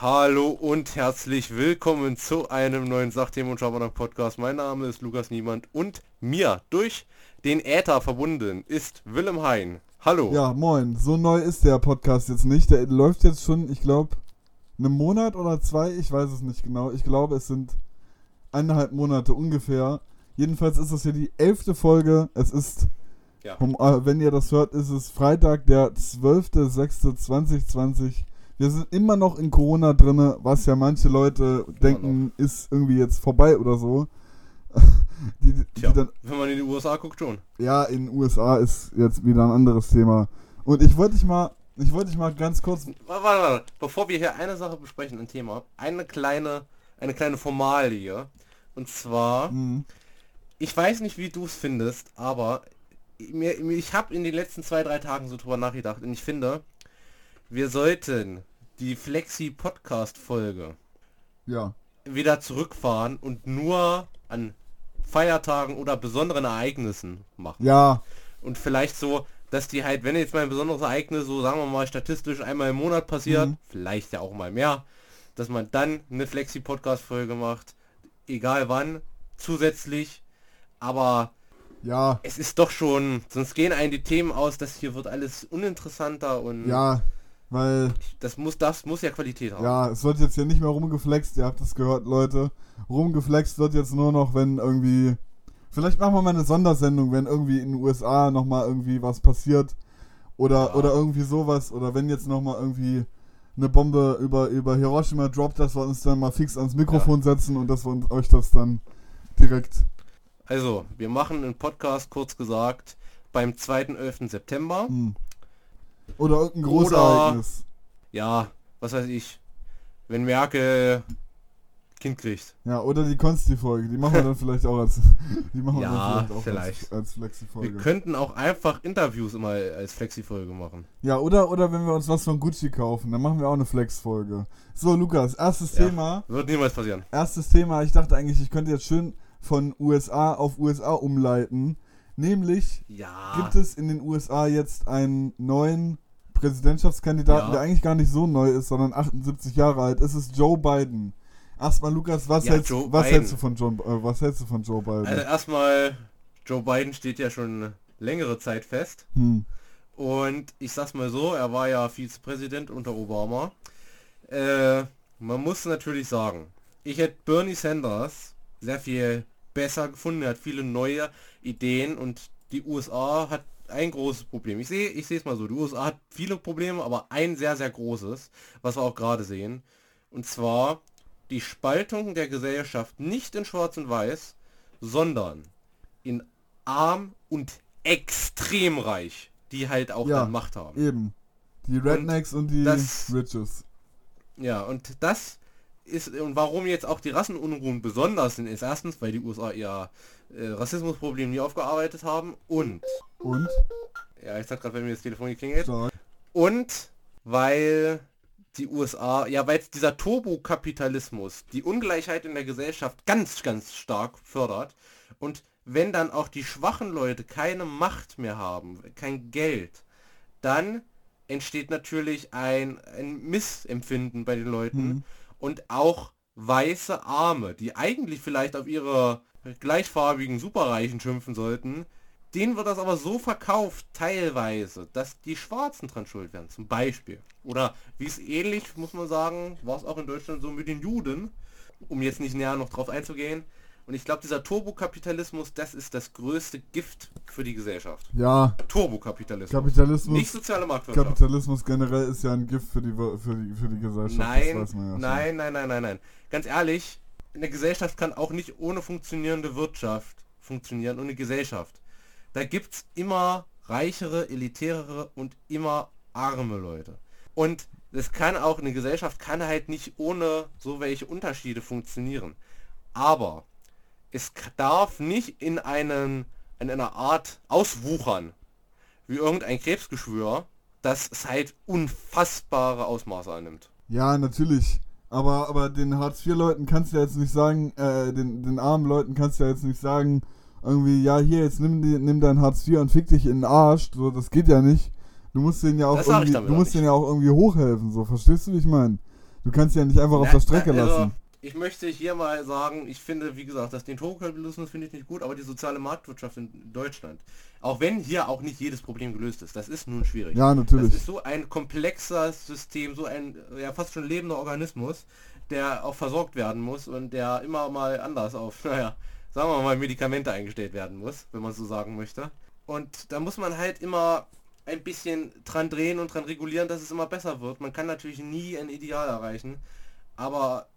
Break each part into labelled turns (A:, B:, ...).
A: Hallo und herzlich willkommen zu einem neuen Sachthemen und Schabernack Podcast. Mein Name ist Lukas Niemand und mir durch den Äther verbunden ist Willem Hein. Hallo.
B: Ja, moin. So neu ist der Podcast jetzt nicht. Der läuft jetzt schon, ich glaube, einen Monat oder zwei. Ich weiß es nicht genau. Ich glaube, es sind eineinhalb Monate ungefähr. Jedenfalls ist das hier die elfte Folge. Es ist,
A: Ja.
B: um, äh, wenn ihr das hört, ist es Freitag, der 12.06.2020. Wir sind immer noch in Corona drinne, was ja manche Leute denken, ist irgendwie jetzt vorbei oder so. die, die
A: Tja,
B: dann
A: wenn man in die USA guckt schon.
B: ja, in den USA ist jetzt wieder ein anderes Thema. Und ich wollte dich mal, ich wollte dich mal ganz kurz.
A: Warte, warte, warte. Bevor wir hier eine Sache besprechen, ein Thema, eine kleine, eine kleine Formalie. Und zwar,
B: Hm,
A: ich weiß nicht, wie du es findest, aber mir- ich habe in den letzten zwei, drei Tagen so drüber nachgedacht und ich finde, wir sollten die Flexi-Podcast-Folge
B: ja,
A: wieder zurückfahren und nur an Feiertagen oder besonderen Ereignissen machen.
B: ja,
A: Und vielleicht so, dass die halt, wenn jetzt mal ein besonderes Ereignis, so sagen wir mal statistisch einmal im Monat passiert,
B: Mhm.
A: vielleicht ja auch mal mehr, dass man dann eine Flexi-Podcast-Folge macht, egal wann, zusätzlich, aber
B: ja,
A: es ist doch schon, sonst gehen einem die Themen aus, das hier wird alles uninteressanter und
B: ja, weil,
A: das muss, das muss ja Qualität haben.
B: ja, es wird jetzt hier nicht mehr rumgeflext, ihr habt es gehört, Leute. Rumgeflext wird jetzt nur noch, wenn irgendwie. Vielleicht machen wir mal eine Sondersendung, wenn irgendwie in den USA nochmal irgendwie was passiert. Oder,
A: Ja.
B: oder irgendwie sowas. Oder wenn jetzt nochmal irgendwie eine Bombe über, über Hiroshima droppt, dass wir uns dann mal fix ans Mikrofon setzen und dass wir uns, euch das dann direkt
A: Also, wir machen einen Podcast, kurz gesagt, beim 2.11. September.
B: Hm. Oder irgendein großes
A: Oder-
B: Ereignis.
A: Ja, was weiß ich, wenn Merkel Kind kriegt.
B: Ja, oder die Konsti-Folge. Die machen wir dann vielleicht auch als. Die machen wir
A: Ja,
B: dann vielleicht auch
A: vielleicht.
B: als, als
A: Wir
B: Flexi-Folge.
A: könnten auch einfach Interviews immer als Flexi-Folge machen.
B: Ja, oder, oder wenn wir uns was von Gucci kaufen, dann machen wir auch eine Flex-Folge. So, Lukas, erstes
A: Ja.
B: Thema.
A: Wird niemals passieren.
B: Erstes Thema. Ich dachte eigentlich, ich könnte jetzt schön von USA auf USA umleiten. Nämlich
A: Ja.
B: gibt es in den USA jetzt einen neuen Präsidentschaftskandidaten,
A: Ja.
B: der eigentlich gar nicht so neu ist, sondern 78 Jahre alt. Es ist Joe Biden. Erstmal, Lukas, was,
A: Ja,
B: hältst, was hältst du von John, äh, was hältst du von Joe Biden?
A: Also erstmal, Joe Biden steht ja schon längere Zeit fest.
B: hm.
A: Und ich sag's mal so, er war ja Vizepräsident unter Obama. Äh, man muss natürlich sagen, ich hätte Bernie Sanders sehr viel besser gefunden. Er hat viele neue Ideen und die USA hat ein großes Problem. Ich sehe ich sehe es mal so, die USA hat viele Probleme, aber ein sehr, sehr großes, was wir auch gerade sehen. Und zwar die Spaltung der Gesellschaft nicht in Schwarz und Weiß, sondern in arm und extrem reich, die halt auch
B: Ja.
A: dann Macht haben.
B: Eben. Die Rednecks und, die
A: das-
B: Riches.
A: Ja, und das ist, und warum jetzt auch die Rassenunruhen besonders sind, ist erstens, weil die USA ihr äh, Rassismusproblem nie aufgearbeitet haben und,
B: Und?
A: ja, jetzt hat gerade bei mir das Telefon geklingelt,
B: Stark.
A: und weil die USA, ja, weil jetzt dieser Turbokapitalismus die Ungleichheit in der Gesellschaft ganz, ganz stark fördert und wenn dann auch die schwachen Leute keine Macht mehr haben, kein Geld, dann entsteht natürlich ein, ein Missempfinden bei den Leuten
B: Mhm.
A: Und auch weiße Arme, die eigentlich vielleicht auf ihre gleichfarbigen Superreichen schimpfen sollten, denen wird das aber so verkauft, teilweise, dass die Schwarzen dran schuld werden, zum Beispiel. Oder wie es ähnlich, muss man sagen, war es auch in Deutschland so mit den Juden, um jetzt nicht näher noch drauf einzugehen. Und ich glaube, dieser Turbokapitalismus, das ist das größte Gift für die Gesellschaft.
B: Ja,
A: Turbokapitalismus.
B: Kapitalismus.
A: Nicht soziale Marktwirtschaft.
B: Kapitalismus generell ist ja ein Gift für die, für die, für die Gesellschaft.
A: Nein,
B: ja
A: nein, nein, nein, nein, nein. Ganz ehrlich, eine Gesellschaft kann auch nicht ohne funktionierende Wirtschaft funktionieren und eine Gesellschaft. Da gibt es immer reichere, elitärere und immer arme Leute. Und das kann auch, eine Gesellschaft kann halt nicht ohne so welche Unterschiede funktionieren. Aber es darf nicht in, einen, in einer Art auswuchern, wie irgendein Krebsgeschwür, das es halt unfassbare Ausmaße annimmt.
B: Ja, natürlich. Aber, aber den Hartz-IV-Leuten kannst du ja jetzt nicht sagen, äh, den, den armen Leuten kannst du ja jetzt nicht sagen, irgendwie, ja, hier, jetzt nimm, nimm dein Hartz IV und fick dich in den Arsch. So, das geht ja nicht. Du musst denen ja auch irgendwie, du musst denen ja auch irgendwie hochhelfen, so, verstehst du, wie ich meine? Du kannst ja nicht einfach auf
A: Na,
B: der Strecke
A: na, also,
B: lassen.
A: Ich möchte hier mal sagen, ich finde, wie gesagt, dass den Turbo-Kapitalismus finde ich nicht gut, aber die soziale Marktwirtschaft in Deutschland, auch wenn hier auch nicht jedes Problem gelöst ist, das ist nun schwierig.
B: Ja,
A: Das
B: natürlich.
A: ist so ein komplexes System, so ein ja fast schon lebender Organismus, der auch versorgt werden muss und der immer mal anders auf, naja, sagen wir mal, Medikamente eingestellt werden muss, wenn man so sagen möchte. Und da muss man halt immer ein bisschen dran drehen und dran regulieren, dass es immer besser wird. Man kann natürlich nie ein Ideal erreichen, aber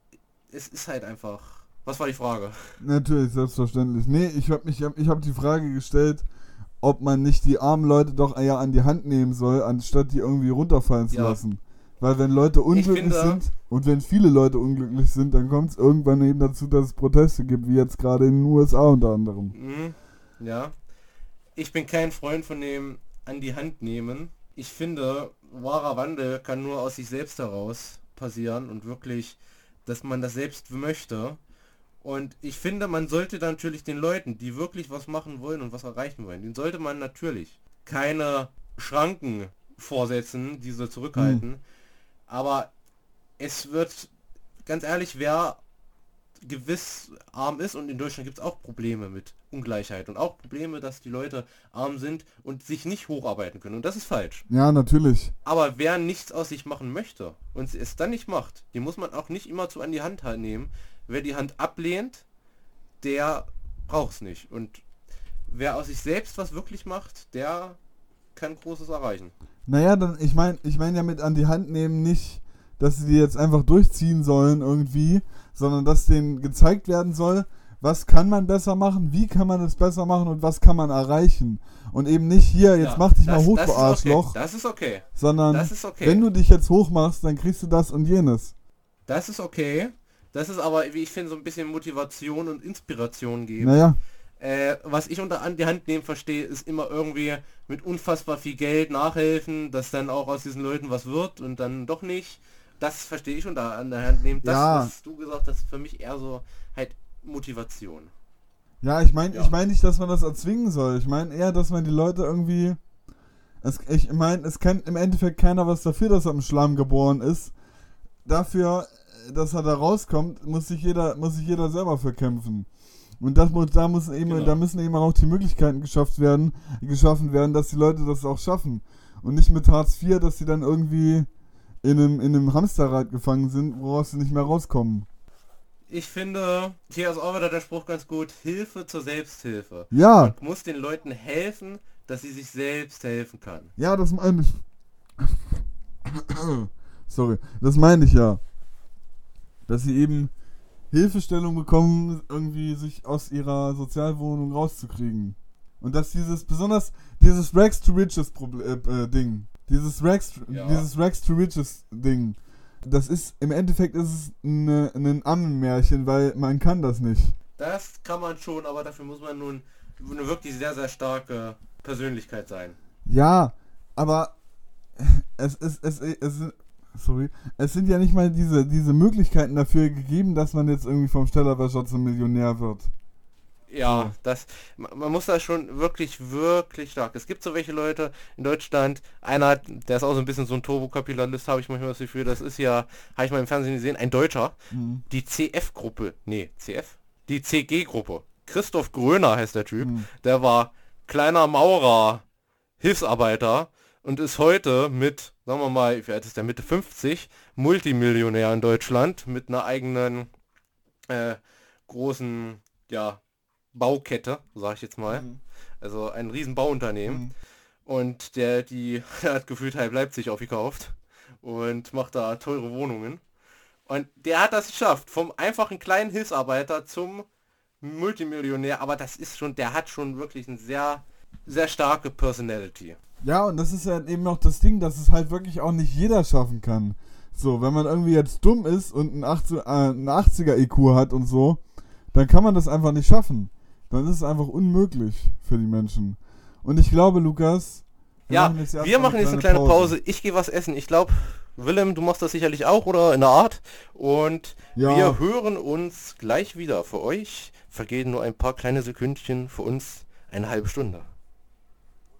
A: es ist halt einfach. Was war die Frage?
B: Natürlich, selbstverständlich. Nee, ich habe mich, ich habe die Frage gestellt, ob man nicht die armen Leute doch eher an die Hand nehmen soll, anstatt die irgendwie runterfallen zu
A: Ja.
B: lassen. Weil wenn Leute unglücklich
A: finde-
B: sind und wenn viele Leute unglücklich sind, dann kommt es irgendwann eben dazu, dass es Proteste gibt, wie jetzt gerade in den USA unter anderem.
A: Mhm. Ja. Ich bin kein Freund von dem an die Hand nehmen. Ich finde, wahrer Wandel kann nur aus sich selbst heraus passieren und wirklich, dass man das selbst möchte. Und ich finde, man sollte dann natürlich den Leuten, die wirklich was machen wollen und was erreichen wollen, den sollte man natürlich keine Schranken vorsetzen, diese zurückhalten. Aber es wird, ganz ehrlich, wer gewiss arm ist und in Deutschland gibt es auch Probleme mit Ungleichheit und auch Probleme, dass die Leute arm sind und sich nicht hocharbeiten können. Und das ist falsch.
B: Ja, natürlich.
A: Aber wer nichts aus sich machen möchte und es dann nicht macht, den muss man auch nicht immer zu an die Hand nehmen. Wer die Hand ablehnt, der braucht es nicht. Und wer aus sich selbst was wirklich macht, der kann Großes erreichen.
B: Naja, dann, ich meine, ich meine ja mit an die Hand nehmen nicht, dass sie die jetzt einfach durchziehen sollen irgendwie, sondern dass denen gezeigt werden soll, was kann man besser machen, wie kann man es besser machen und was kann man erreichen. Und eben nicht hier, jetzt
A: Ja,
B: mach dich mal
A: das-
B: hoch,
A: das
B: du
A: ist okay.
B: Arschloch,
A: Das ist okay.
B: sondern
A: ist okay.
B: wenn du dich jetzt hoch machst, dann kriegst du das und jenes.
A: Das ist okay. Das ist aber, wie ich finde, so ein bisschen Motivation und Inspiration geben.
B: Naja,
A: Äh, was ich unter an die Hand nehmen verstehe, ist immer irgendwie mit unfassbar viel Geld nachhelfen, dass dann auch aus diesen Leuten was wird und dann doch nicht. Das verstehe ich unter an der Hand nehmen. Das,
B: Ja.
A: was du gesagt hast, ist für mich eher so halt Motivation.
B: ja, ich meine,
A: Ja.
B: ich meine nicht, dass man das erzwingen soll. Ich meine eher, dass man die Leute irgendwie es, ich meine, es kann im Endeffekt keiner was dafür, dass er im Schlamm geboren ist. Dafür, dass er da rauskommt, muss sich jeder, muss sich jeder selber für kämpfen. Und das muss, da, muss eben,
A: Genau.
B: da müssen eben auch die Möglichkeiten geschafft werden, geschaffen werden, dass die Leute das auch schaffen. Und nicht mit Hartz IV, dass sie dann irgendwie in einem, in einem Hamsterrad gefangen sind, woraus sie nicht mehr rauskommen.
A: Ich finde, hier ist auch wieder der Spruch ganz gut, Hilfe zur Selbsthilfe.
B: Ja,
A: Man muss den Leuten helfen, dass sie sich selbst helfen kann.
B: ja, das meine ich. Sorry, das meine ich ja. Dass sie eben Hilfestellung bekommen, irgendwie sich aus ihrer Sozialwohnung rauszukriegen. Und dass dieses, besonders dieses Rags to Riches Problem, äh, äh, Ding, dieses Rags,
A: Ja.
B: dieses Rags to Riches Ding, das ist, im Endeffekt ist es eine, ein Ammenmärchen, weil man kann das nicht.
A: Das kann man schon, aber dafür muss man nun eine wirklich sehr, sehr starke Persönlichkeit sein.
B: Ja, aber es ist, es, es, sorry, es sind ja nicht mal diese, diese Möglichkeiten dafür gegeben, dass man jetzt irgendwie vom Stellerwäscher zum Millionär wird.
A: Ja, das, ma- man muss da schon wirklich, wirklich stark. Es gibt so welche Leute in Deutschland, einer, der ist auch so ein bisschen so ein Turbokapitalist, habe ich manchmal das Gefühl, das ist ja, habe ich mal im Fernsehen gesehen, ein Deutscher,
B: Mhm.
A: die CF-Gruppe, nee, CF? Die CG-Gruppe. Christoph Gröner heißt der Typ,
B: Mhm.
A: der war kleiner Maurer, Hilfsarbeiter und ist heute mit, sagen wir mal, wie alt ist der, Mitte 50, Multimillionär in Deutschland mit einer eigenen äh, großen, ja, Baukette, sag ich jetzt mal.
B: Mhm.
A: Also ein riesen Bauunternehmen.
B: Mhm.
A: Und der, die der hat gefühlt halb Leipzig aufgekauft und macht da teure Wohnungen. Und der hat das geschafft, vom einfachen kleinen Hilfsarbeiter zum Multimillionär, aber das ist schon, der hat schon wirklich eine sehr, sehr starke Personality.
B: Ja, und das ist ja eben auch das Ding, dass es halt wirklich auch nicht jeder schaffen kann. So, wenn man irgendwie jetzt dumm ist und ein 80, äh, ein 80er IQ hat und so, dann kann man das einfach nicht schaffen. Dann ist es einfach unmöglich für die Menschen. Und ich glaube, Lukas,
A: Ja,
B: erst
A: wir
B: mal
A: machen jetzt eine kleine Pause. Ich gehe was essen. Ich glaube, Willem, du machst das sicherlich auch oder in der Art. Und
B: Ja.
A: wir hören uns gleich wieder. Für euch vergehen nur ein paar kleine Sekündchen, für uns eine halbe Stunde.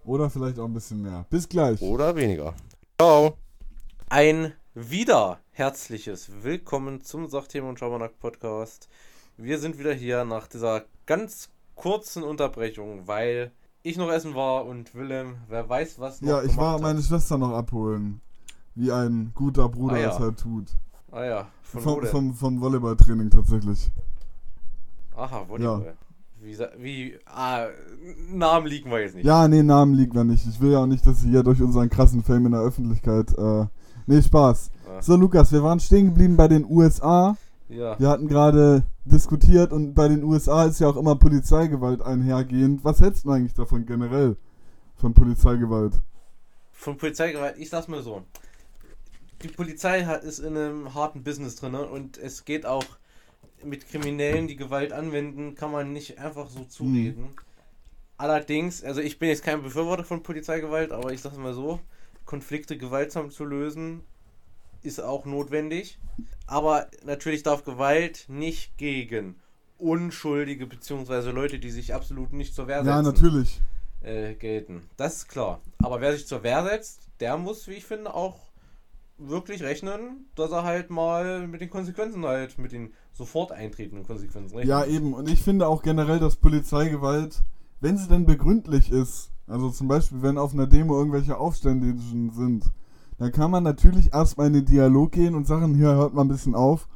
B: Oder vielleicht auch ein bisschen mehr. Bis gleich.
A: Oder weniger. Ciao. Ein wieder herzliches Willkommen zum Sachthema und Schabernack Podcast. Wir sind wieder hier nach dieser ganz kurzen Unterbrechung, weil ich noch essen war und Willem, wer weiß was
B: noch Ja, ich war hat. meine Schwester noch abholen, wie ein guter Bruder ah, ja. es halt tut.
A: Ah ja,
B: von vom, vom, vom Volleyballtraining tatsächlich.
A: Aha, Volleyball. Ja. Wie, wie, ah, Namen liegen wir jetzt nicht.
B: Ja, nee, Namen liegen wir nicht. Ich will ja auch nicht, dass sie hier durch unseren krassen Fame in der Öffentlichkeit, äh, nee, Spaß. Ja. So, Lukas, wir waren stehen geblieben bei den USA. Ja. Wir hatten gerade diskutiert und bei den USA ist ja auch immer Polizeigewalt einhergehend. Was hältst du eigentlich davon generell? Von Polizeigewalt?
A: Von Polizeigewalt, ich sag's mal so. Die Polizei hat, ist in einem harten Business drin und es geht auch mit Kriminellen, die Gewalt anwenden, kann man nicht einfach so zureden. Mhm. Allerdings, also ich bin jetzt kein Befürworter von Polizeigewalt, aber ich sag's mal so, Konflikte gewaltsam zu lösen, ist auch notwendig. Aber natürlich darf Gewalt nicht gegen Unschuldige bzw. Leute, die sich absolut nicht zur Wehr setzen.
B: Ja, natürlich.
A: Äh, gelten. Das ist klar. Aber wer sich zur Wehr setzt, der muss, wie ich finde, auch wirklich rechnen, dass er halt mal mit den Konsequenzen halt, mit den sofort eintretenden Konsequenzen
B: rechnet. Ja, eben. Und ich finde auch generell, dass Polizeigewalt, wenn sie denn begründlich ist, also zum Beispiel, wenn auf einer Demo irgendwelche Aufständischen sind, dann kann man natürlich erstmal in den Dialog gehen und sagen, hier hört mal ein bisschen auf.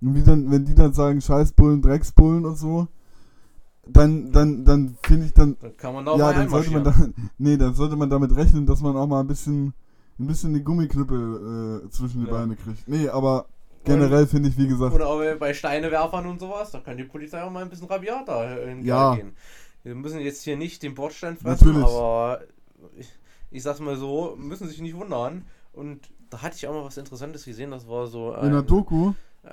B: Und wie dann, wenn die dann sagen, Scheißbullen, Drecksbullen und so, dann, dann, dann finde ich dann.
A: Dann kann man da
B: ja, dann sollte man da, Nee, dann sollte man damit rechnen, dass man auch mal ein bisschen ein bisschen die Gummiknüppel äh, zwischen die ja. Beine kriegt. Nee, aber generell finde ich, wie gesagt.
A: Oder auch bei Steinewerfern und sowas, da kann die Polizei auch mal ein bisschen rabiater in ja. gehen. Wir müssen jetzt hier nicht den Bordstein fressen, Natürlich. aber ich, ich sag's mal so, müssen sich nicht wundern. Und da hatte ich auch mal was Interessantes gesehen, das war so.
B: Ein, in der Doku?
A: Äh,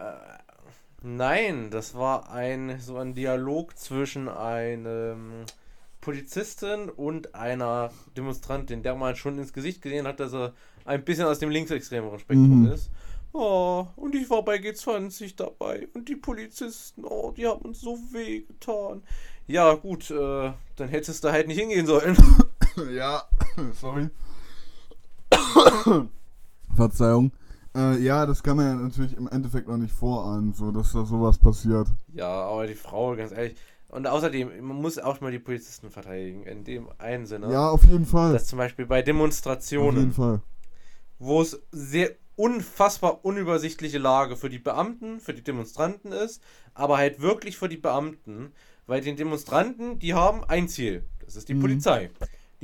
A: nein, das war ein so ein Dialog zwischen einem Polizistin und einer Demonstrantin, der man schon ins Gesicht gesehen hat, dass er ein bisschen aus dem linksextremeren Spektrum mhm. ist. Oh, und ich war bei G20 dabei und die Polizisten, oh, die haben uns so weh getan. Ja, gut, äh, dann hättest du halt nicht hingehen sollen.
B: ja, sorry. Verzeihung. Äh, ja, das kann man ja natürlich im Endeffekt noch nicht vorahnen, so dass da sowas passiert.
A: Ja, aber die Frau, ganz ehrlich, und außerdem, man muss auch mal die Polizisten verteidigen, in dem einen Sinne.
B: Ja, auf jeden Fall.
A: Dass zum Beispiel bei Demonstrationen, auf jeden Fall. wo es sehr unfassbar unübersichtliche Lage für die Beamten, für die Demonstranten ist, aber halt wirklich für die Beamten, weil die Demonstranten, die haben ein Ziel, das ist die mhm. Polizei.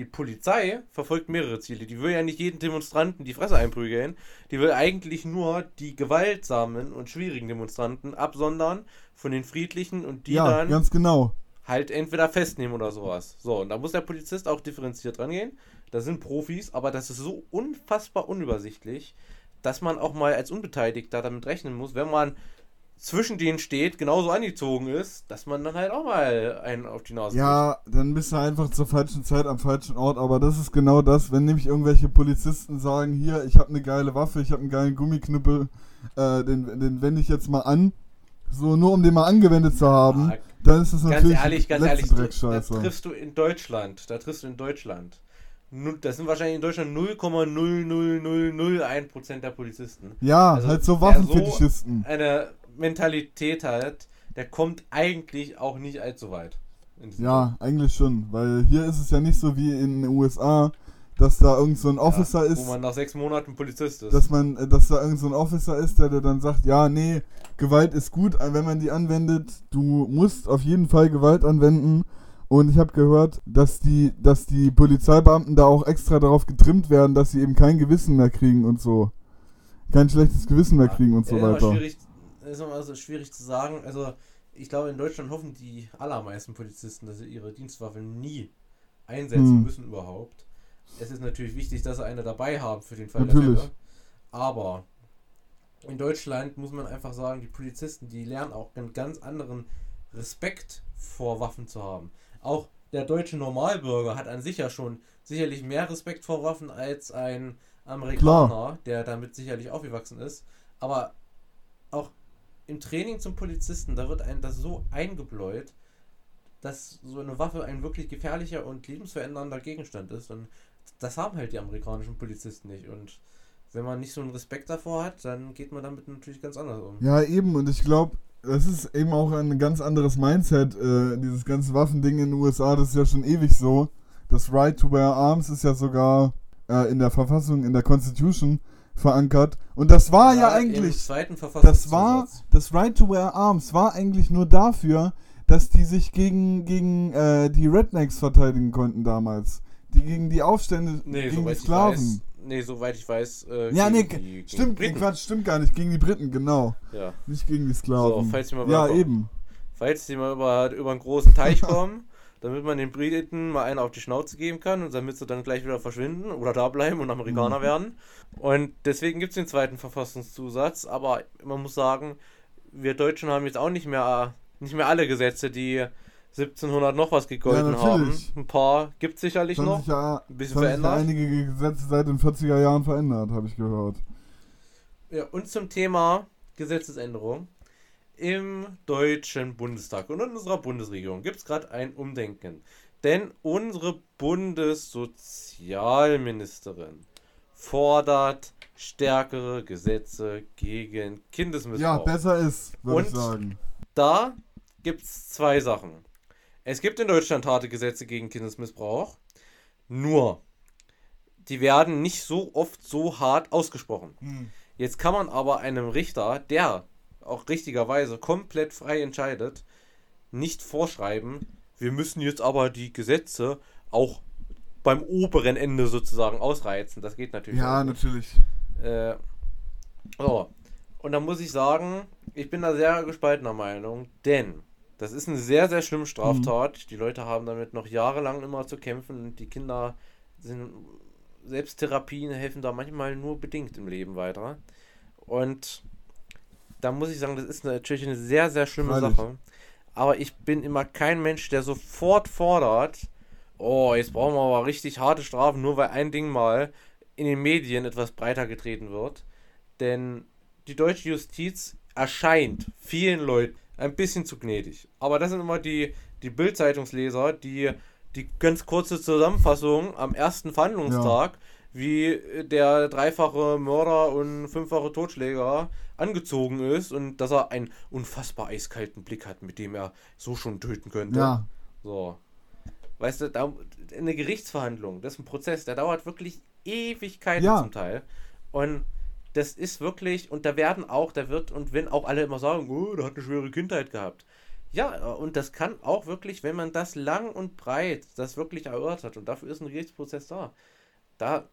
A: Die Polizei verfolgt mehrere Ziele. Die will ja nicht jeden Demonstranten die Fresse einprügeln. Die will eigentlich nur die gewaltsamen und schwierigen Demonstranten absondern von den friedlichen und die ja, dann
B: ganz genau.
A: halt entweder festnehmen oder sowas. So, und da muss der Polizist auch differenziert rangehen. Das sind Profis, aber das ist so unfassbar unübersichtlich, dass man auch mal als Unbeteiligter damit rechnen muss, wenn man zwischen denen steht, genauso angezogen ist, dass man dann halt auch mal einen auf die Nase
B: Ja, kriegt. dann bist du einfach zur falschen Zeit am falschen Ort, aber das ist genau das, wenn nämlich irgendwelche Polizisten sagen, hier, ich habe eine geile Waffe, ich habe einen geilen Gummiknüppel, äh, den, den wende ich jetzt mal an, so nur um den mal angewendet zu haben, ja, dann ist das natürlich
A: ganz ehrlich, ganz ehrlich, da triffst du in Deutschland, da triffst du in Deutschland das sind wahrscheinlich in Deutschland 0,00001% der Polizisten.
B: Ja, also halt so Waffenfetischisten.
A: So eine Mentalität hat, der kommt eigentlich auch nicht allzu weit.
B: Ja, eigentlich schon, weil hier ist es ja nicht so wie in den USA, dass da irgend so ein Officer ja, ist.
A: Wo man nach sechs Monaten Polizist ist.
B: Dass man, äh, dass da irgend so ein Officer ist, der, der dann sagt, ja, nee, Gewalt ist gut, äh, wenn man die anwendet. Du musst auf jeden Fall Gewalt anwenden. Und ich habe gehört, dass die, dass die Polizeibeamten da auch extra darauf getrimmt werden, dass sie eben kein Gewissen mehr kriegen und so. Kein schlechtes Gewissen mehr kriegen und so weiter.
A: Schwierig ist immer so schwierig zu sagen. Also, ich glaube, in Deutschland hoffen die allermeisten Polizisten, dass sie ihre Dienstwaffe nie einsetzen hm. müssen überhaupt. Es ist natürlich wichtig, dass sie eine dabei haben für den Fall
B: natürlich. der Fälle.
A: Aber in Deutschland muss man einfach sagen, die Polizisten, die lernen auch einen ganz anderen Respekt vor Waffen zu haben. Auch der deutsche Normalbürger hat an sich ja schon sicherlich mehr Respekt vor Waffen als ein Amerikaner, Klar. der damit sicherlich aufgewachsen ist. Aber auch im Training zum Polizisten, da wird ein das so eingebläut, dass so eine Waffe ein wirklich gefährlicher und lebensverändernder Gegenstand ist. Und das haben halt die amerikanischen Polizisten nicht. Und wenn man nicht so einen Respekt davor hat, dann geht man damit natürlich ganz anders um.
B: Ja, eben, und ich glaube, das ist eben auch ein ganz anderes Mindset, äh, dieses ganze Waffending in den USA, das ist ja schon ewig so. Das Right to Wear Arms ist ja sogar äh, in der Verfassung, in der Constitution verankert. Und das war ja,
A: Im
B: eigentlich, das war, das Right to Wear Arms war eigentlich nur dafür, dass die sich gegen, gegen äh, die Rednecks verteidigen konnten damals. Die gegen die Aufstände,
A: Nee,
B: gegen die
A: soweit ich
B: Sklaven.
A: weiß. Nee, soweit ich weiß. Äh,
B: Ja, nee,
A: die-
B: stimmt,
A: die Briten.
B: Quatsch, stimmt gar nicht. Gegen die Briten, genau.
A: Ja.
B: Nicht gegen die Sklaven.
A: So, falls ihr mal
B: ja,
A: über-
B: eben.
A: Falls die mal über, über einen großen Teich kommen, damit man den Briten mal einen auf die Schnauze geben kann und damit sie dann gleich wieder verschwinden oder da bleiben und Amerikaner
B: Mhm.
A: werden. Und deswegen gibt es den zweiten Verfassungszusatz, aber man muss sagen, wir Deutschen haben jetzt auch nicht mehr, nicht mehr alle Gesetze, die 1700 noch was gegolten haben.
B: natürlich.
A: Ein paar gibt es sicherlich
B: haben
A: noch.
B: ja,
A: Ein bisschen
B: haben ja
A: verändert.
B: einige Gesetze seit den 40er Jahren verändert, habe ich gehört.
A: Ja, und zum Thema Gesetzesänderung. Im Deutschen Bundestag und in unserer Bundesregierung gibt es gerade ein Umdenken. Denn unsere Bundessozialministerin fordert stärkere Gesetze gegen Kindesmissbrauch.
B: Ja, besser ist, würde ich sagen.
A: Da gibt es zwei Sachen. Es gibt in Deutschland harte Gesetze gegen Kindesmissbrauch, nur die werden nicht so oft so hart ausgesprochen. Jetzt kann man aber einem Richter, der auch richtigerweise komplett frei entscheidet, nicht vorschreiben, wir müssen jetzt aber die Gesetze auch beim oberen Ende sozusagen ausreizen. Das geht natürlich
B: Ja,
A: auch
B: natürlich.
A: Äh, so. Und da muss ich sagen, ich bin da sehr gespaltener Meinung, denn das ist eine sehr, sehr schlimme Straftat. Die Leute haben damit noch jahrelang immer zu kämpfen und die Kinder sind, Selbsttherapien helfen da manchmal nur bedingt im Leben weiter. Und da muss ich sagen, das ist natürlich eine sehr, sehr schlimme
B: Freilich.
A: Sache. Aber ich bin immer kein Mensch, der sofort fordert, oh, jetzt brauchen wir aber richtig harte Strafen, nur weil ein Ding mal in den Medien etwas breiter getreten wird. Denn die deutsche Justiz erscheint vielen Leuten ein bisschen zu gnädig. Aber das sind immer die, die Bild-Zeitungsleser, die die ganz kurze Zusammenfassung am ersten Verhandlungstag, wie der dreifache Mörder und fünffache Totschläger angezogen ist und dass er einen unfassbar eiskalten Blick hat, mit dem er so schon töten könnte.
B: Ja,
A: So. Weißt du, da, eine Gerichtsverhandlung, das ist ein Prozess, der dauert wirklich Ewigkeiten
B: Ja.
A: zum Teil. Und das ist wirklich, und da werden auch, da wird, und wenn auch alle immer sagen, oh, der hat eine schwere Kindheit gehabt. Ja, und das kann auch wirklich, wenn man das lang und breit, das wirklich erörtert, und dafür ist ein Gerichtsprozess da, da,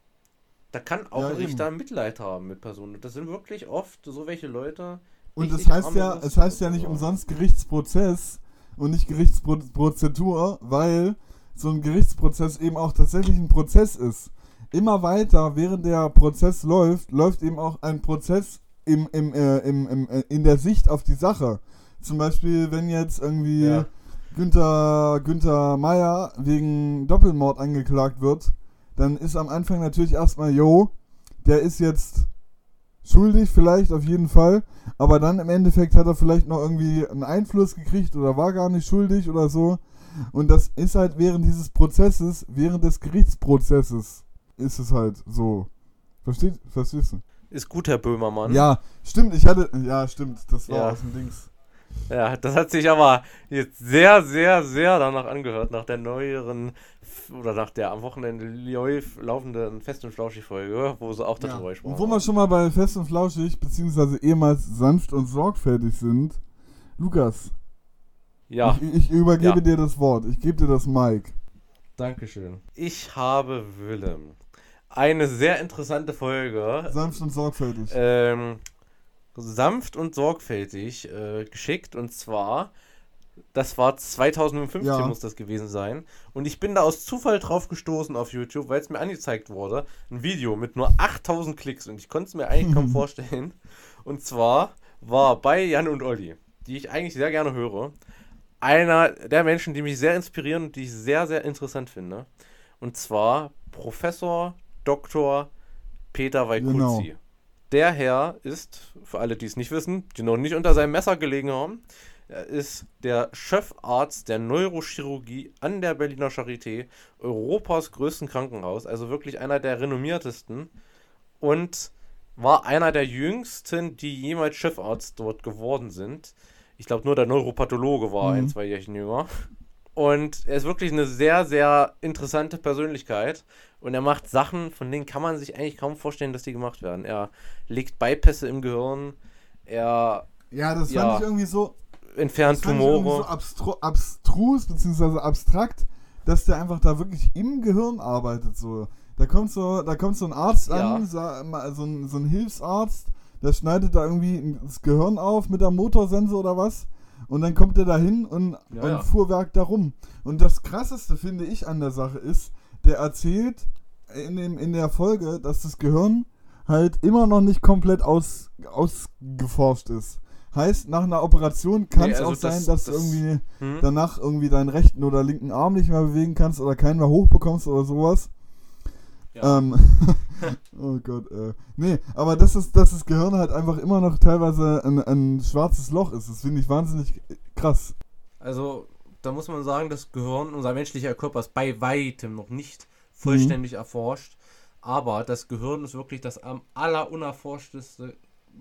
A: da kann auch
B: Ja,
A: ein
B: eben.
A: Richter Mitleid haben mit Personen. Und das sind wirklich oft so welche Leute.
B: und es heißt ja, es heißt ja nicht
A: sozusagen.
B: umsonst Gerichtsprozess und nicht Gerichtsprozedur, weil so ein Gerichtsprozess eben auch tatsächlich ein Prozess ist. Immer weiter, während der Prozess läuft, läuft eben auch ein Prozess im, im, äh, im, im, äh, in der Sicht auf die Sache. Zum Beispiel, wenn jetzt irgendwie
A: Ja.
B: Günther, Günther Meier wegen Doppelmord angeklagt wird, dann ist am Anfang natürlich erstmal, yo, der ist jetzt schuldig, vielleicht auf jeden Fall, aber dann im Endeffekt hat er vielleicht noch irgendwie einen Einfluss gekriegt oder war gar nicht schuldig oder so. Und das ist halt während dieses Prozesses, während des Gerichtsprozesses, ist es halt so. Versteht, verstehst du?
A: Ist gut, Herr Böhmermann.
B: Ja, stimmt, ich hatte, ja, stimmt, das war
A: Ja.
B: aus dem Dings.
A: Ja, das hat sich aber jetzt sehr, sehr, sehr danach angehört, nach der neueren oder nach der am Wochenende lauf- laufenden Fest- und Flauschig-Folge, wo sie auch
B: Ja.
A: darüber gesprochen
B: Und wo wir schon mal bei Fest und Flauschig, beziehungsweise ehemals sanft und sorgfältig sind, Lukas,
A: Ja,
B: ich, ich übergebe
A: Ja.
B: dir das Wort, ich gebe dir das Mic.
A: Dankeschön. Ich habe Willem eine sehr interessante Folge
B: Sanft und sorgfältig.
A: ähm, sanft und sorgfältig äh, geschickt und zwar das war 2015
B: Ja.
A: muss das gewesen sein und ich bin da aus Zufall drauf gestoßen auf YouTube, weil es mir angezeigt wurde, ein Video mit nur 8000 Klicks und ich konnte es mir eigentlich kaum vorstellen und zwar war bei Jan und Olli, die ich eigentlich sehr gerne höre, einer der Menschen, die mich sehr inspirieren und die ich sehr sehr interessant finde und zwar Professor Dr. Peter Weikutzi.
B: Genau.
A: Der Herr ist, für alle, die es nicht wissen, die noch nicht unter seinem Messer gelegen haben, er ist der Chefarzt der Neurochirurgie an der Berliner Charité, Europas größten Krankenhaus, also wirklich einer der renommiertesten. Und war einer der jüngsten, die jemals Chefarzt dort geworden sind. Ich glaube, nur der Neuropathologe war
B: Mhm.
A: ein, zwei Jährchen jünger. Und er ist wirklich eine sehr, sehr interessante Persönlichkeit. Und er macht Sachen, von denen kann man sich eigentlich kaum vorstellen, dass die gemacht werden. Er legt Bypässe im Gehirn, er
B: Ja, das
A: Ja.
B: fand ich irgendwie so,
A: entfernt Tumore.
B: so abstru abstrus bzw. abstrakt, dass der einfach da wirklich im Gehirn arbeitet. So. Da kommt so, da kommt so ein Arzt
A: Ja.
B: an, so ein, so ein Hilfsarzt, der schneidet da irgendwie das Gehirn auf mit der Motorsense oder was. Und dann kommt er da hin und,
A: Ja,
B: und
A: ja.
B: fuhrwerk da rum. Und das krasseste, finde ich, an der Sache ist, der erzählt in, dem, in der Folge, dass das Gehirn halt immer noch nicht komplett aus, ausgeforscht ist. Heißt, nach einer Operation kann
A: Nee,
B: es
A: also
B: auch sein,
A: das-
B: dass
A: das-
B: irgendwie
A: Hm?
B: danach irgendwie deinen rechten oder linken Arm nicht mehr bewegen kannst oder keinen mehr hochbekommst oder sowas.
A: Ja.
B: Ähm, oh Gott, äh. Nee, aber das ist, dass das Gehirn halt einfach immer noch teilweise ein, ein schwarzes Loch ist. Das finde ich wahnsinnig krass.
A: Also, da muss man sagen, das Gehirn, unser menschlicher Körper ist bei weitem noch nicht vollständig erforscht. Aber das Gehirn ist wirklich das am allerunerforschteste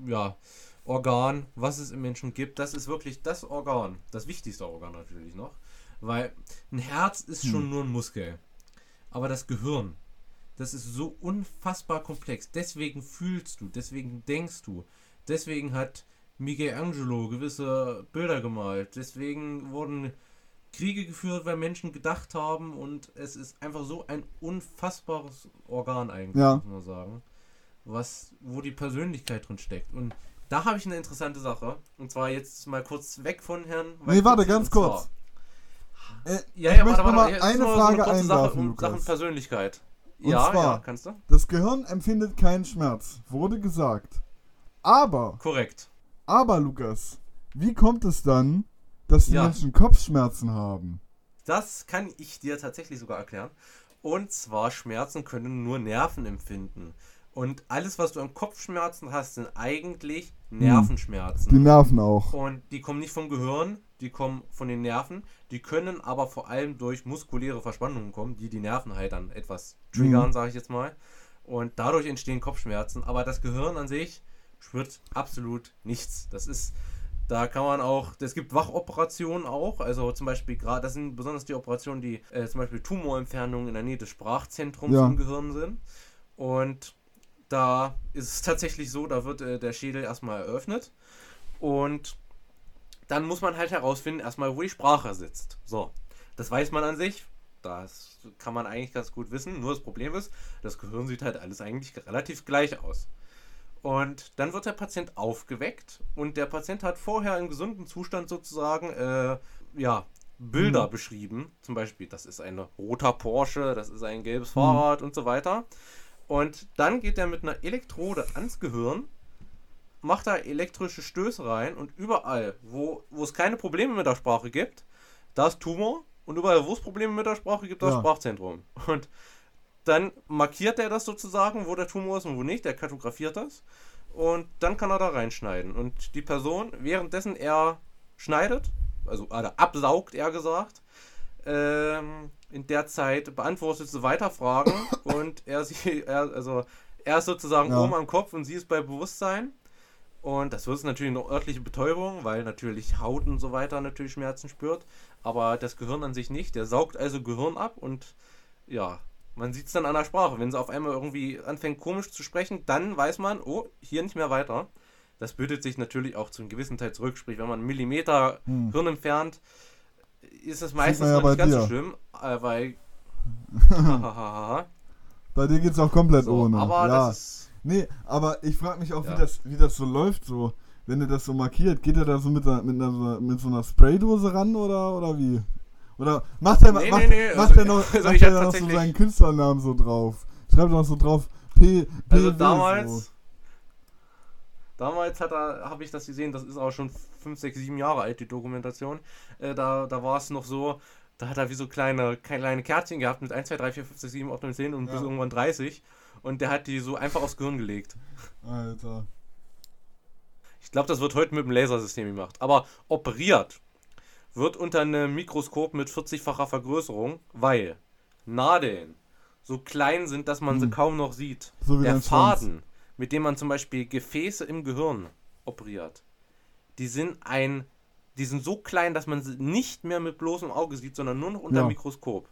A: ja, Organ, was es im Menschen gibt. Das ist wirklich das Organ, das wichtigste Organ natürlich noch. Weil ein Herz ist schon nur ein Muskel. Aber das Gehirn, das ist so unfassbar komplex. Deswegen fühlst du, deswegen denkst du. Deswegen hat Michelangelo gewisse Bilder gemalt. Deswegen wurden Kriege geführt, weil Menschen gedacht haben. Und es ist einfach so ein unfassbares Organ eigentlich,
B: Ja.
A: muss man sagen. Was, wo die Persönlichkeit drin steckt. Und da habe ich eine interessante Sache. Und zwar jetzt mal kurz weg von Herrn.
B: Nee, warte, ganz kurz. Äh,
A: Ja,
B: ich
A: ja,
B: möchte
A: warte,
B: mal
A: warte, jetzt
B: eine Frage
A: kurze Sache
B: einwerfen,
A: um
B: Lukas.
A: Sachen Persönlichkeit.
B: Und
A: ja,
B: zwar-
A: ja, kannst du?
B: Das Gehirn empfindet keinen Schmerz, wurde gesagt. Aber,
A: Korrekt.
B: aber Lukas, wie kommt es dann, dass die
A: Ja.
B: Menschen Kopfschmerzen haben?
A: Das kann ich dir tatsächlich sogar erklären. Und zwar, Schmerzen können nur Nerven empfinden. Und alles, was du an Kopfschmerzen hast, sind eigentlich Nervenschmerzen.
B: Die Nerven auch.
A: Und die kommen nicht vom Gehirn, die kommen von den Nerven. Die können aber vor allem durch muskuläre Verspannungen kommen, die die Nerven halt dann etwas triggern,
B: Mhm.
A: sage ich jetzt mal. Und dadurch entstehen Kopfschmerzen. Aber das Gehirn an sich spürt absolut nichts. Das ist, da kann man auch, es gibt Wachoperationen auch. Also zum Beispiel gerade, das sind besonders die Operationen, die äh, zum Beispiel Tumorentfernungen in der Nähe des Sprachzentrums
B: Ja.
A: im Gehirn sind. Und da ist es tatsächlich so, da wird äh, der Schädel erstmal eröffnet. Und dann muss man halt herausfinden, erstmal, wo die Sprache sitzt. So, das weiß man an sich. Das kann man eigentlich ganz gut wissen. Nur das Problem ist, das Gehirn sieht halt alles eigentlich relativ gleich aus. Und dann wird der Patient aufgeweckt und der Patient hat vorher im gesunden Zustand sozusagen äh, ja, Bilder beschrieben. Zum Beispiel, das ist ein roter Porsche, das ist ein gelbes Fahrrad und so weiter. Und dann geht er mit einer Elektrode ans Gehirn, macht da elektrische Stöße rein und überall, wo, wo es keine Probleme mit der Sprache gibt, da ist Tumor und überall, wo es Probleme mit der Sprache gibt, da ist
B: Ja.
A: Sprachzentrum. Und dann markiert er das sozusagen, wo der Tumor ist und wo nicht, der kartografiert das und dann kann er da reinschneiden. Und die Person, währenddessen er schneidet, also absaugt, eher gesagt, ähm, in der Zeit beantwortet sie weiter Fragen und er, sie, er, also, er ist sozusagen
B: Ja.
A: oben am Kopf und sie ist bei Bewusstsein. Und das wird natürlich eine örtliche Betäubung, weil natürlich Haut und so weiter natürlich Schmerzen spürt, aber das Gehirn an sich nicht. Der saugt also Gehirn ab und ja, man sieht es dann an der Sprache. Wenn sie auf einmal irgendwie anfängt komisch zu sprechen, dann weiß man, oh, hier nicht mehr weiter. Das bildet sich natürlich auch zu einem gewissen Teil zurück. Sprich, wenn man einen Millimeter
B: Hm.
A: Hirn entfernt, ist es meistens
B: ja
A: noch nicht ganz so
B: dir.
A: schlimm, äh, weil.
B: Bei dir geht's auch komplett
A: so,
B: ohne.
A: aber
B: ja.
A: das ist.
B: Nee, aber ich frage mich auch,
A: Ja.
B: wie, das, wie das so läuft, so. Wenn er das so markiert, geht er da so mit, einer, mit, einer, mit so einer Spraydose ran oder, oder wie? Oder macht er,
A: Nee,
B: macht,
A: nee, nee,
B: macht
A: also-
B: er noch,
A: also
B: macht er noch so seinen Künstlernamen so drauf? Schreibt noch so drauf P, P
A: Also
B: W
A: damals.
B: So.
A: Damals hat er, habe ich das gesehen, das ist auch schon 5, 6, 7 Jahre alt, die Dokumentation. Äh, da da war es noch so, da hat er wie so kleine, kleine Kärtchen gehabt mit 1, 2, 3, 4, 5, 6, 7, 8, 9, 10 und bis
B: Ja.
A: irgendwann 30. Und der hat die so einfach aufs Gehirn gelegt.
B: Alter.
A: Ich glaube, das wird heute mit dem Lasersystem gemacht. Aber operiert wird unter einem Mikroskop mit 40-facher Vergrößerung, weil Nadeln so klein sind, dass man sie
B: Hm.
A: kaum noch sieht.
B: So
A: Der
B: dein Schwanz.
A: Faden mit dem man zum Beispiel Gefäße im Gehirn operiert, die sind ein, die sind so klein, dass man sie nicht mehr mit bloßem Auge sieht, sondern nur noch unter
B: Ja.
A: dem Mikroskop.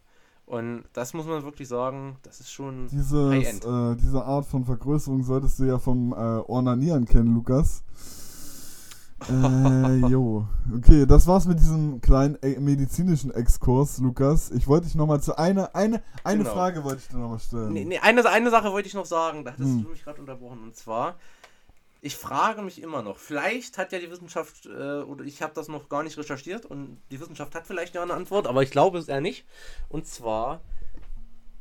A: Und das muss man wirklich sagen, das ist schon
B: Dieses, äh, diese Art von Vergrößerung solltest du ja vom äh, Ornanieren kennen, Lukas. Äh, jo. Okay, das war's mit diesem kleinen äh, medizinischen Exkurs, Lukas. Ich wollte dich nochmal zu einer, eine, eine
A: Genau.
B: Frage wollte ich dir nochmal stellen.
A: Nee, nee, eine, eine Sache wollte ich noch sagen, da hattest
B: Hm.
A: du mich gerade unterbrochen. Und zwar, ich frage mich immer noch, vielleicht hat ja die Wissenschaft, äh, oder ich habe das noch gar nicht recherchiert und die Wissenschaft hat vielleicht ja eine Antwort, aber ich glaube es eher nicht. Und zwar,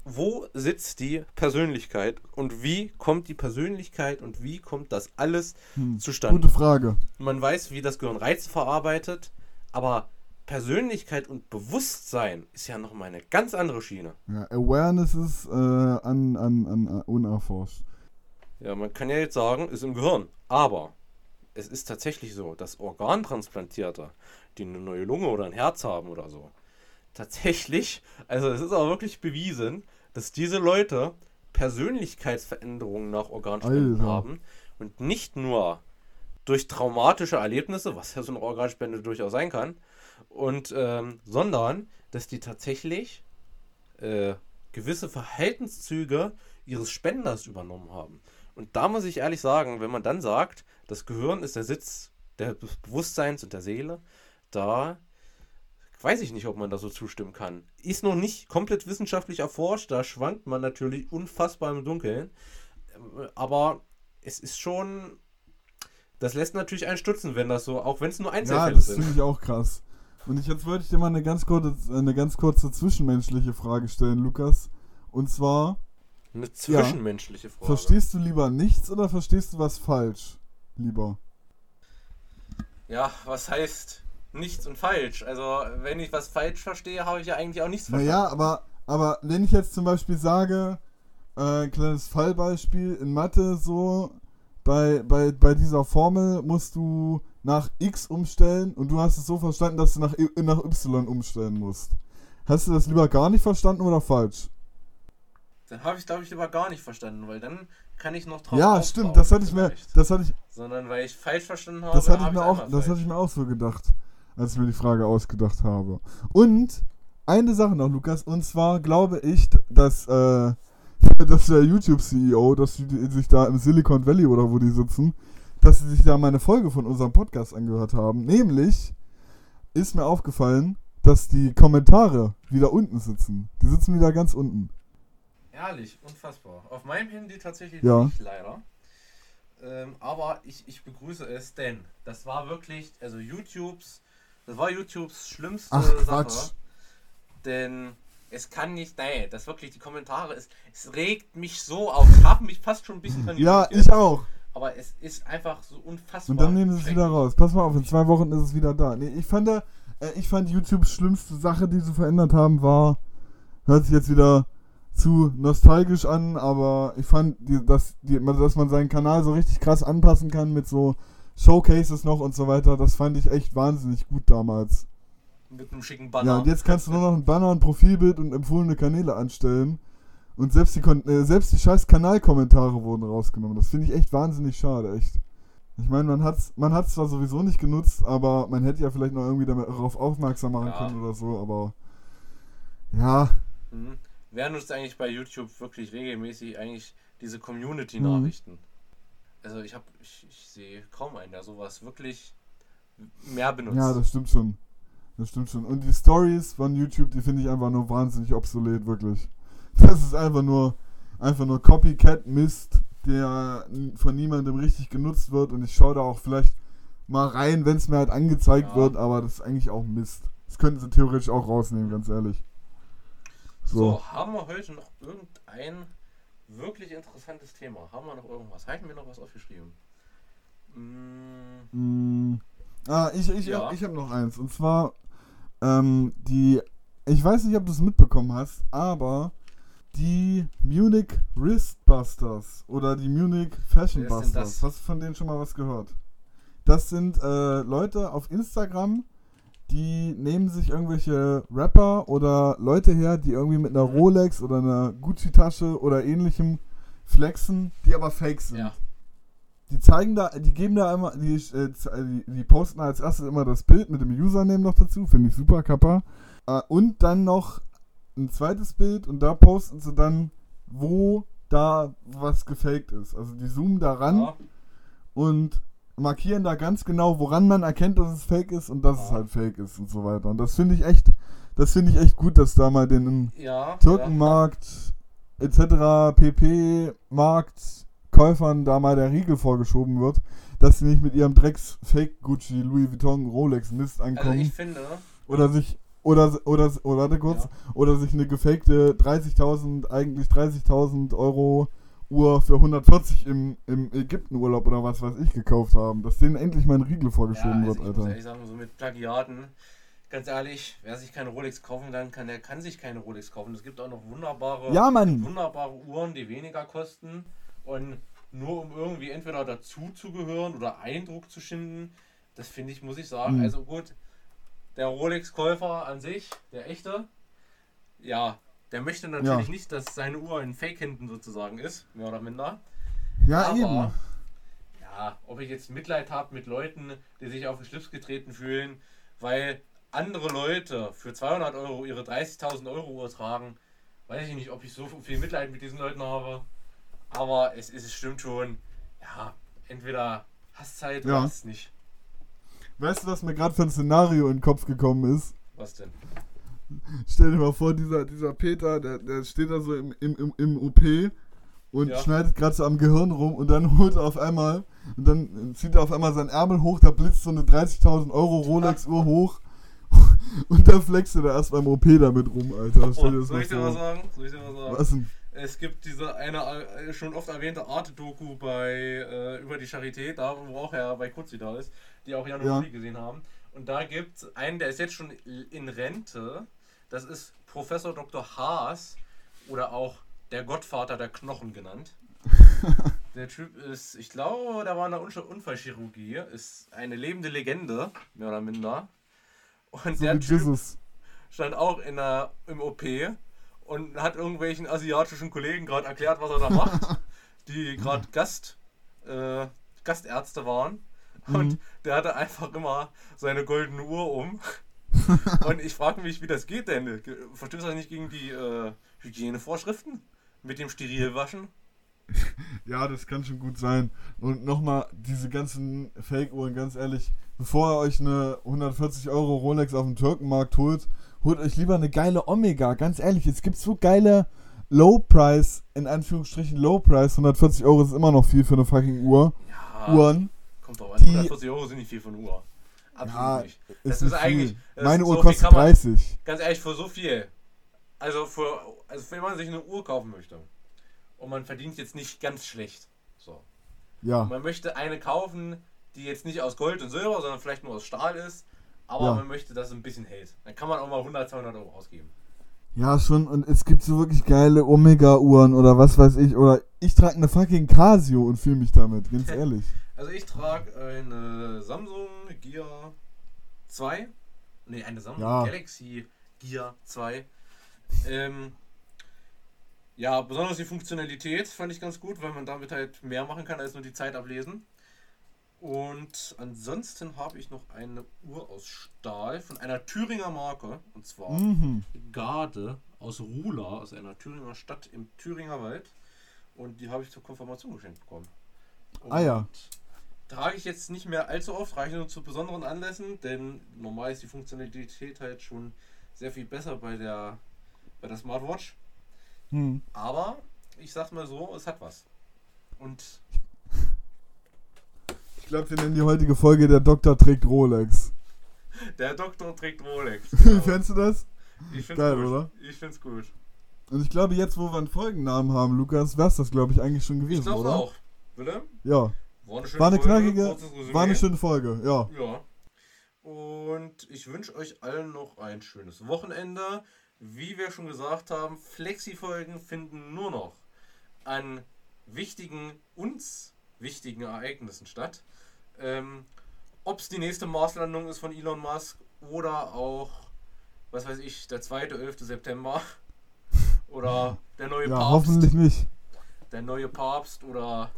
A: wo sitzt die Persönlichkeit und wie kommt die Persönlichkeit und wie kommt das alles
B: Hm,
A: zustande?
B: Gute Frage.
A: Man weiß, wie das Gehirn Reize verarbeitet, aber Persönlichkeit und Bewusstsein ist ja nochmal eine ganz andere Schiene.
B: Ja, Awareness ist äh, an, an, an, an unerforscht.
A: Ja, man kann ja jetzt sagen, ist im Gehirn. Aber es ist tatsächlich so, dass Organtransplantierte, die eine neue Lunge oder ein Herz haben oder so, tatsächlich, also es ist auch wirklich bewiesen, dass diese Leute Persönlichkeitsveränderungen nach Organspenden
B: Alter.
A: haben und nicht nur durch traumatische Erlebnisse, was ja so eine Organspende durchaus sein kann, und ähm, sondern dass die tatsächlich äh, gewisse Verhaltenszüge ihres Spenders übernommen haben. Und da muss ich ehrlich sagen, wenn man dann sagt, das Gehirn ist der Sitz des Bewusstseins und der Seele, da weiß ich nicht, ob man da so zustimmen kann. Ist noch nicht komplett wissenschaftlich erforscht, da schwankt man natürlich unfassbar im Dunkeln. Aber es ist schon. Das lässt natürlich einen stutzen, wenn das so, auch wenn es nur
B: Ja,
A: Einzelfälle
B: das
A: sind.
B: finde ich auch krass. Und ich, jetzt wollte ich dir mal eine ganz, kurze, eine ganz kurze zwischenmenschliche Frage stellen, Lukas. Und zwar,
A: Eine zwischenmenschliche Frage.
B: verstehst du lieber nichts oder verstehst du was falsch? Lieber.
A: Ja, was heißt nichts und falsch? Also, wenn ich was falsch verstehe, habe ich ja eigentlich auch nichts verstanden.
B: Naja, aber, aber wenn ich jetzt zum Beispiel sage, äh, kleines Fallbeispiel in Mathe so, bei, bei, bei dieser Formel musst du nach x umstellen und du hast es so verstanden, dass du nach, nach y umstellen musst. Hast du das lieber gar nicht verstanden oder falsch?
A: Dann habe ich, glaube ich, lieber gar nicht verstanden, weil dann kann ich noch drauf
B: ja, stimmt, das hatte ich mir, das hatte ich,
A: Sondern weil ich falsch verstanden habe,
B: das hatte ich mir auch, das hatte ich mir auch so gedacht, als ich mir die Frage ausgedacht habe. Und eine Sache noch, Lukas, und zwar glaube ich, dass, äh, dass der YouTube-CEO, dass die, sich da im Silicon Valley oder wo die sitzen, dass sie sich da mal eine Folge von unserem Podcast angehört haben. Nämlich ist mir aufgefallen, dass die Kommentare wieder unten sitzen. Die sitzen wieder ganz unten.
A: Ehrlich, unfassbar. Auf meinem Handy tatsächlich
B: Ja.
A: nicht, leider. Ähm, aber ich, ich begrüße es, denn das war wirklich, also YouTubes, das war YouTubes schlimmste
B: Ach,
A: Sache.
B: Quatsch.
A: Denn es kann nicht, nein, das wirklich, die Kommentare, es, es regt mich so auf. Ich habe mich fast schon ein bisschen von
B: Ja, ich auch.
A: Aber es ist einfach so unfassbar.
B: Und dann nehmen sie es wieder raus. Pass mal auf, in zwei Wochen ist es wieder da. Nee, ich fand, da, äh, ich fand YouTubes schlimmste Sache, die sie verändert haben, war, hört sich jetzt wieder zu nostalgisch an, aber ich fand, die, dass, die, dass man seinen Kanal so richtig krass anpassen kann mit so Showcases noch und so weiter, das fand ich echt wahnsinnig gut damals.
A: Mit einem schicken Banner.
B: Ja, und jetzt kannst du nur noch ein Banner, ein Profilbild und empfohlene Kanäle anstellen. Und selbst die, äh, selbst die scheiß Kanalkommentare wurden rausgenommen. Das finde ich echt wahnsinnig schade, echt. Ich meine, man hat's, man hat's zwar sowieso nicht genutzt, aber man hätte ja vielleicht noch irgendwie darauf aufmerksam machen
A: Ja.
B: können oder so, aber ja,
A: Mhm. Wer nutzt eigentlich bei YouTube wirklich regelmäßig eigentlich diese
B: Mhm.
A: Community-Nachrichten? Also ich habe, ich, ich sehe kaum einen, der sowas wirklich mehr benutzt.
B: ja, das stimmt schon. Das stimmt schon. Und die Stories von YouTube, die finde ich einfach nur wahnsinnig obsolet, wirklich. Das ist einfach nur, einfach nur Copycat-Mist, der von niemandem richtig genutzt wird. Und ich schaue da auch vielleicht mal rein, wenn es mir halt angezeigt
A: Ja.
B: wird, aber das ist eigentlich auch Mist. Das könnten sie theoretisch auch rausnehmen, ganz ehrlich.
A: So.
B: So.
A: haben wir heute noch irgendein wirklich interessantes Thema? Haben wir noch irgendwas? Halten wir noch was aufgeschrieben? Mm,
B: Mm, ah, ich, ich,
A: Ja.
B: ich habe noch eins. Und zwar, ähm, die, ich weiß nicht, ob du es mitbekommen hast, aber die Munich Wristbusters oder die Munich Fashion
A: Wer ist denn
B: Busters.
A: das?
B: Hast du von denen schon mal was gehört? Das sind äh, Leute auf Instagram, die nehmen sich irgendwelche Rapper oder Leute her, die irgendwie mit einer
A: Mhm.
B: Rolex oder einer Gucci-Tasche oder ähnlichem flexen, die aber fake sind.
A: ja.
B: die zeigen da, die geben da immer, die, äh, die, die posten als erstes immer das Bild mit dem Username noch dazu, finde ich super, Kappa. Äh, und dann noch ein zweites Bild und da posten sie dann, wo da was gefaked ist. Also die zoomen da ran
A: Ja.
B: und markieren da ganz genau, woran man erkennt, dass es fake ist und dass
A: Ja.
B: es halt fake ist und so weiter. Und das finde ich echt, das finde ich echt gut, dass da mal den
A: Ja.
B: Türkenmarkt etc. pp. Markt Käufern da mal der Riegel vorgeschoben wird, dass sie nicht mit ihrem Drecks Fake Gucci, Louis Vuitton, Rolex Mist
A: Ja. Also
B: ankommen
A: ich finde,
B: oder sich oder oder oder warte kurz
A: Ja.
B: oder sich eine gefakte 30.000 eigentlich 30.000 Euro Uhr für 140 im, im Ägyptenurlaub oder was weiß ich gekauft haben, dass denen endlich mal ein Riegel vorgeschoben
A: ja, also
B: wird,
A: ich muss
B: Alter.
A: ehrlich sagen, so mit Plagiaten, ganz ehrlich, wer sich keine Rolex kaufen kann, kann, der kann sich keine Rolex kaufen. Es gibt auch noch wunderbare,
B: Ja,
A: wunderbare Uhren, die weniger kosten und nur um irgendwie entweder dazu zu gehören oder Eindruck zu schinden, das finde ich, muss ich sagen.
B: Mhm.
A: Also gut, der Rolex-Käufer an sich, der echte, ja, der möchte natürlich
B: Ja.
A: nicht, dass seine Uhr in Fake-Händen sozusagen ist, mehr oder minder.
B: Ja,
A: Aber,
B: eben.
A: ja, ob ich jetzt Mitleid habe mit Leuten, die sich auf den Schlips getreten fühlen, weil andere Leute für 200 Euro ihre 30.000 Euro Uhr tragen, weiß ich nicht, ob ich so viel Mitleid mit diesen Leuten habe. Aber es, ist, es stimmt schon, ja, entweder hast Zeit oder
B: Ja.
A: hast nicht.
B: Weißt du, was mir gerade für ein Szenario in den Kopf gekommen ist?
A: Was denn?
B: Stell dir mal vor, dieser, dieser Peter, der, der steht da so im, im, im, im OP und
A: Ja.
B: schneidet gerade so am Gehirn rum und dann holt er auf einmal und dann zieht er auf einmal seinen Ärmel hoch, da blitzt so eine 30.000 Euro Rolex-Uhr hoch und dann flext er da erst beim OP damit rum, Alter. Stell dir das
A: soll
B: mal
A: ich dir
B: vor.
A: sagen? Soll ich dir was sagen?
B: Was denn?
A: Es gibt diese eine äh, schon oft erwähnte Art-Doku bei äh, über die Charité, da wo auch Herr bei Kutzi da ist, die auch Jan und
B: Ja.
A: Gesehen haben. Und da gibt es einen, der ist jetzt schon in Rente. Das ist Professor Dr. Haas oder auch der Gottvater der Knochen genannt. Der Typ ist, ich glaube, der war in der Unfall- Unfallchirurgie, ist eine lebende Legende, mehr oder minder. Und
B: So
A: der Typ
B: Jesus.
A: stand auch in der, im OP und hat irgendwelchen asiatischen Kollegen gerade erklärt, was er da macht, die gerade Gast, äh, Gastärzte waren. Und
B: Mhm.
A: der hatte einfach immer seine goldene Uhr um. und ich frage mich, wie das geht denn? Verstößt er nicht gegen die äh, Hygienevorschriften? Mit dem Sterilwaschen?
B: Ja, das kann schon gut sein. Und nochmal, diese ganzen Fake-Uhren, ganz ehrlich, bevor ihr euch eine 140 Euro Rolex auf dem Türkenmarkt holt, holt euch lieber eine geile Omega. Ganz ehrlich, es gibt so geile Low-Price, in Anführungsstrichen Low-Price, 140 Euro ist immer noch viel für eine fucking Uhr.
A: Ja,
B: Uhren.
A: kommt drauf an.
B: die-
A: 140 Euro sind nicht viel von Uhr. Absolut
B: Ja,
A: nicht. Das ist,
B: nicht
A: eigentlich. das
B: Meine
A: ist
B: Uhr
A: so
B: kostet
A: man-
B: 30.
A: Ganz ehrlich, für so viel. Also für, also wenn man sich eine Uhr kaufen möchte und man verdient jetzt nicht ganz schlecht. So.
B: Ja,
A: Und man möchte eine kaufen, die jetzt nicht aus Gold und Silber, sondern vielleicht nur aus Stahl ist, aber
B: Ja.
A: man möchte, dass es ein bisschen hält. Dann kann man auch mal 100, 200 Euro ausgeben.
B: ja schon. Und es gibt so wirklich geile Omega-Uhren oder was weiß ich. Oder ich trage eine fucking Casio und fühle mich damit, ganz ehrlich.
A: Also ich trage eine Samsung Gear 2. Ne, eine Samsung
B: Ja.
A: Galaxy Gear 2. Ähm, ja, besonders die Funktionalität fand ich ganz gut, weil man damit halt mehr machen kann als nur die Zeit ablesen. Und ansonsten habe ich noch eine Uhr aus Stahl von einer Thüringer Marke. Und zwar
B: Mhm.
A: Garde aus Rula, aus einer Thüringer Stadt im Thüringer Wald. Und die habe ich zur Konfirmation geschenkt bekommen.
B: Ah ja.
A: Trage ich jetzt nicht mehr allzu oft, reiche nur zu besonderen Anlässen, denn normal ist die Funktionalität halt schon sehr viel besser bei der, bei der Smartwatch.
B: Hm.
A: Aber ich sag's mal so, es hat was. Und
B: Ich glaube, wir nennen die heutige Folge Der Doktor trägt Rolex.
A: der Doktor trägt Rolex.
B: Wie fändest du das?
A: Ich find's
B: Geil,
A: gut.
B: oder?
A: Ich find's gut.
B: Und ich glaube, jetzt, wo wir einen Folgennamen haben, Lukas, wär's das, glaube ich, eigentlich schon gewesen,
A: Ich glaube
B: oder?
A: auch. Willem?
B: Ja.
A: War eine schöne
B: War eine
A: Folge,
B: knackige, war eine schöne Folge, ja.
A: Ja. Und ich wünsche euch allen noch ein schönes Wochenende. Wie wir schon gesagt haben, Flexi-Folgen finden nur noch an wichtigen, uns wichtigen Ereignissen statt. Ähm, Ob es die nächste Marslandung ist von Elon Musk oder auch, was weiß ich, der 2. 11. September oder der neue
B: Ja,
A: Papst
B: hoffentlich nicht.
A: der neue Papst oder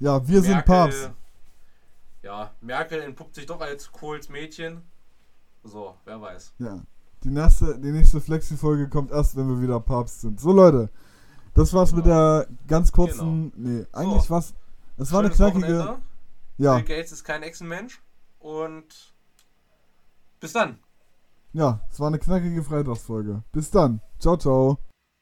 B: Ja, wir sind Papst.
A: Ja, Merkel entpuppt sich doch als Kohls Mädchen. So, wer weiß.
B: Ja. Die nächste, die nächste Flexi-Folge kommt erst, wenn wir wieder Papst sind. So, Leute. Das war's mit der ganz kurzen. Nee, eigentlich
A: So.
B: was. Es war eine knackige.
A: Wochenende.
B: Ja,
A: Bill Gates ist kein Echsenmensch. Und bis dann.
B: ja, es war eine knackige Freitagsfolge. Bis dann. Ciao, ciao.